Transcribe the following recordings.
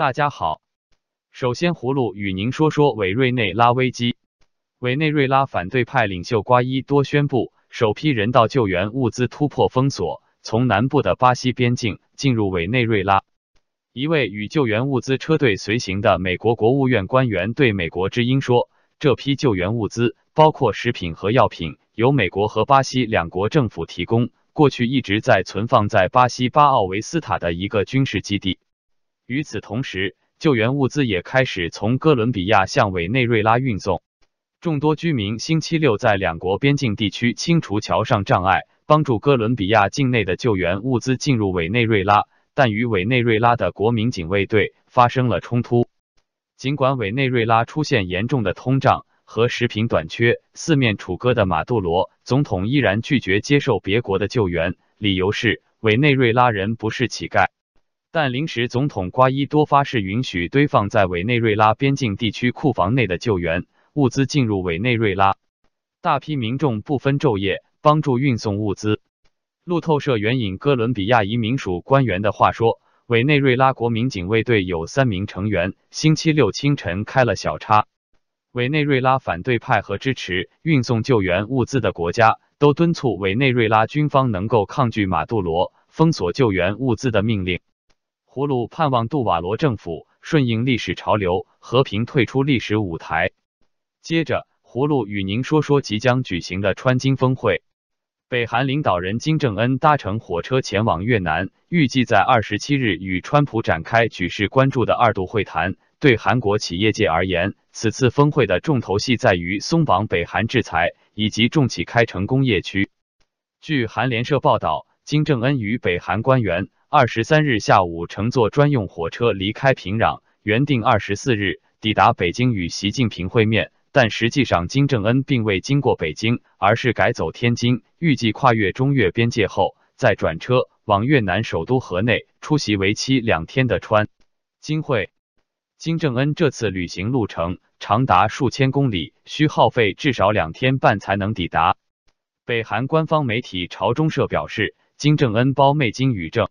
大家好，首先葫芦与您说说委内瑞拉危机。委内瑞拉反对派领袖瓜伊多宣布，首批人道救援物资突破封锁，从南部的巴西边境进入委内瑞拉。一位与救援物资车队随行的美国国务院官员对美国之音说：“这批救援物资包括食品和药品，由美国和巴西两国政府提供，过去一直在存放在巴西巴奥维斯塔的一个军事基地。与此同时，救援物资也开始从哥伦比亚向委内瑞拉运送。”众多居民星期六在两国边境地区清除桥上障碍，帮助哥伦比亚境内的救援物资进入委内瑞拉，但与委内瑞拉的国民警卫队发生了冲突。尽管委内瑞拉出现严重的通胀和食品短缺，四面楚歌的马杜罗总统依然拒绝接受别国的救援，理由是委内瑞拉人不是乞丐。但临时总统瓜伊多发誓允许堆放在委内瑞拉边境地区库房内的救援。物资进入委内瑞拉，大批民众不分昼夜帮助运送物资。路透社援引哥伦比亚移民署官员的话说，委内瑞拉国民警卫队有三名成员，星期六清晨开了小差。委内瑞拉反对派和支持运送救援物资的国家都敦促委内瑞拉军方能够抗拒马杜罗封锁救援物资的命令。葫芦盼望杜瓦罗政府顺应历史潮流，和平退出历史舞台。接着，葫芦与您说说即将举行的川金峰会。北韩领导人金正恩搭乘火车前往越南，预计在二十七日与川普展开举世关注的二度会谈。对韩国企业界而言，此次峰会的重头戏在于松绑北韩制裁以及重启开城工业区。据韩联社报道，金正恩与北韩官员二十三日下午乘坐专用火车离开平壤，原定二十四日抵达北京与习近平会面。但实际上，金正恩并未经过北京，而是改走天津，预计跨越中越边界后再转车往越南首都河内出席为期两天的川金会。金正恩这次旅行路程长达数千公里，需耗费至少两天半才能抵达。北韩官方媒体朝中社表示，金正恩胞妹金宇正、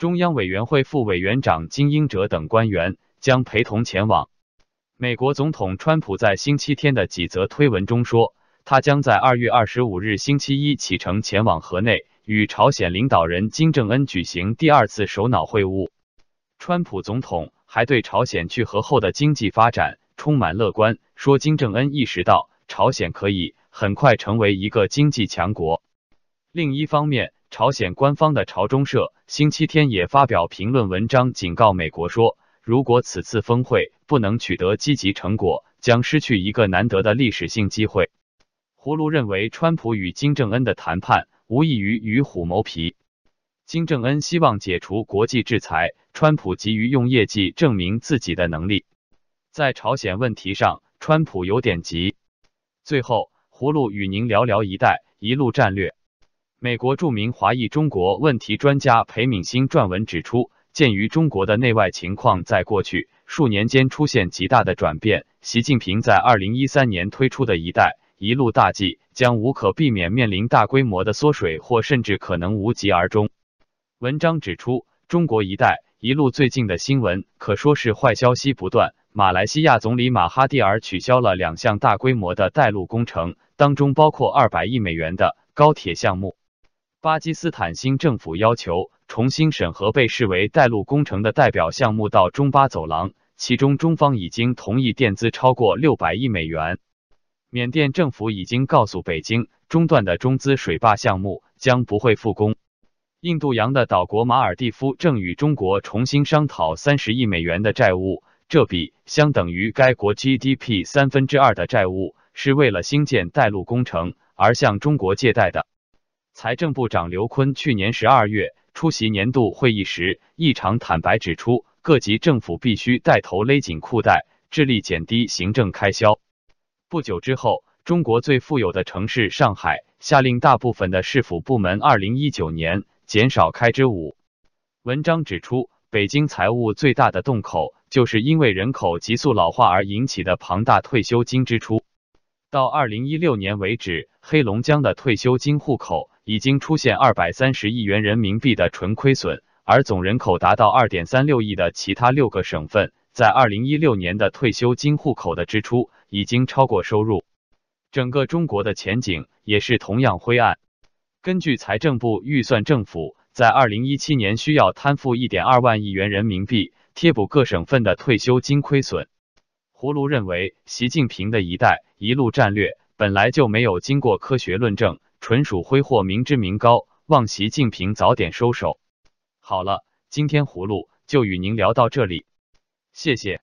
中央委员会副委员长金英哲等官员将陪同前往。美国总统川普在星期天的几则推文中说，他将在二月二十五日星期一启程前往河内，与朝鲜领导人金正恩举行第二次首脑会晤。川普总统还对朝鲜去核后的经济发展充满乐观，说金正恩意识到朝鲜可以很快成为一个经济强国。另一方面，朝鲜官方的朝中社星期天也发表评论文章，警告美国说。如果此次峰会不能取得积极成果，将失去一个难得的历史性机会。葫芦认为，川普与金正恩的谈判无异于与虎谋皮。金正恩希望解除国际制裁，川普急于用业绩证明自己的能力。在朝鲜问题上，川普有点急。最后，葫芦与您聊聊“一带一路”战略。美国著名华裔中国问题专家裴敏欣撰文指出。鉴于中国的内外情况在过去数年间出现极大的转变，习近平在二零一三年推出的一带一路大计将无可避免面临大规模的缩水，或甚至可能无疾而终。文章指出，中国一带一路最近的新闻可说是坏消息不断。马来西亚总理马哈蒂尔取消了两项大规模的带路工程，当中包括二百亿美元的高铁项目。巴基斯坦新政府要求。重新审核被视为带路工程的代表项目到中巴走廊，其中中方已经同意垫资超过六百亿美元。缅甸政府已经告诉北京，中断的中资水坝项目将不会复工。印度洋的岛国马尔蒂夫正与中国重新商讨三十亿美元的债务，这笔相等于该国 GDP 三分之二的债务，是为了兴建带路工程而向中国借贷的。财政部长刘昆去年十二月。出席年度会议时，异常坦白指出，各级政府必须带头勒紧裤带，致力减低行政开销。不久之后，中国最富有的城市上海下令大部分的市府部门，二零一九年减少开支五。文章指出，北京财务最大的洞口，就是因为人口急速老化而引起的庞大退休金支出。到二零一六年为止，黑龙江的退休金户口。已经出现二百三十亿元人民币的纯亏损，而。总人口达到二点三六亿的其他六个省份，在二零一六年的退休金户口的支出已经超过收入。整个中国的前景也是同样灰暗。根据财政部预算，政府在二零一七年需要摊付一点二万亿元人民币，贴补各省份的退休金亏损。葫芦认为，习近平的一带一路战略本来就没有经过科学论证，纯属挥霍民脂民膏，望习近平早点收手。好了，今天葫芦就与您聊到这里，谢谢。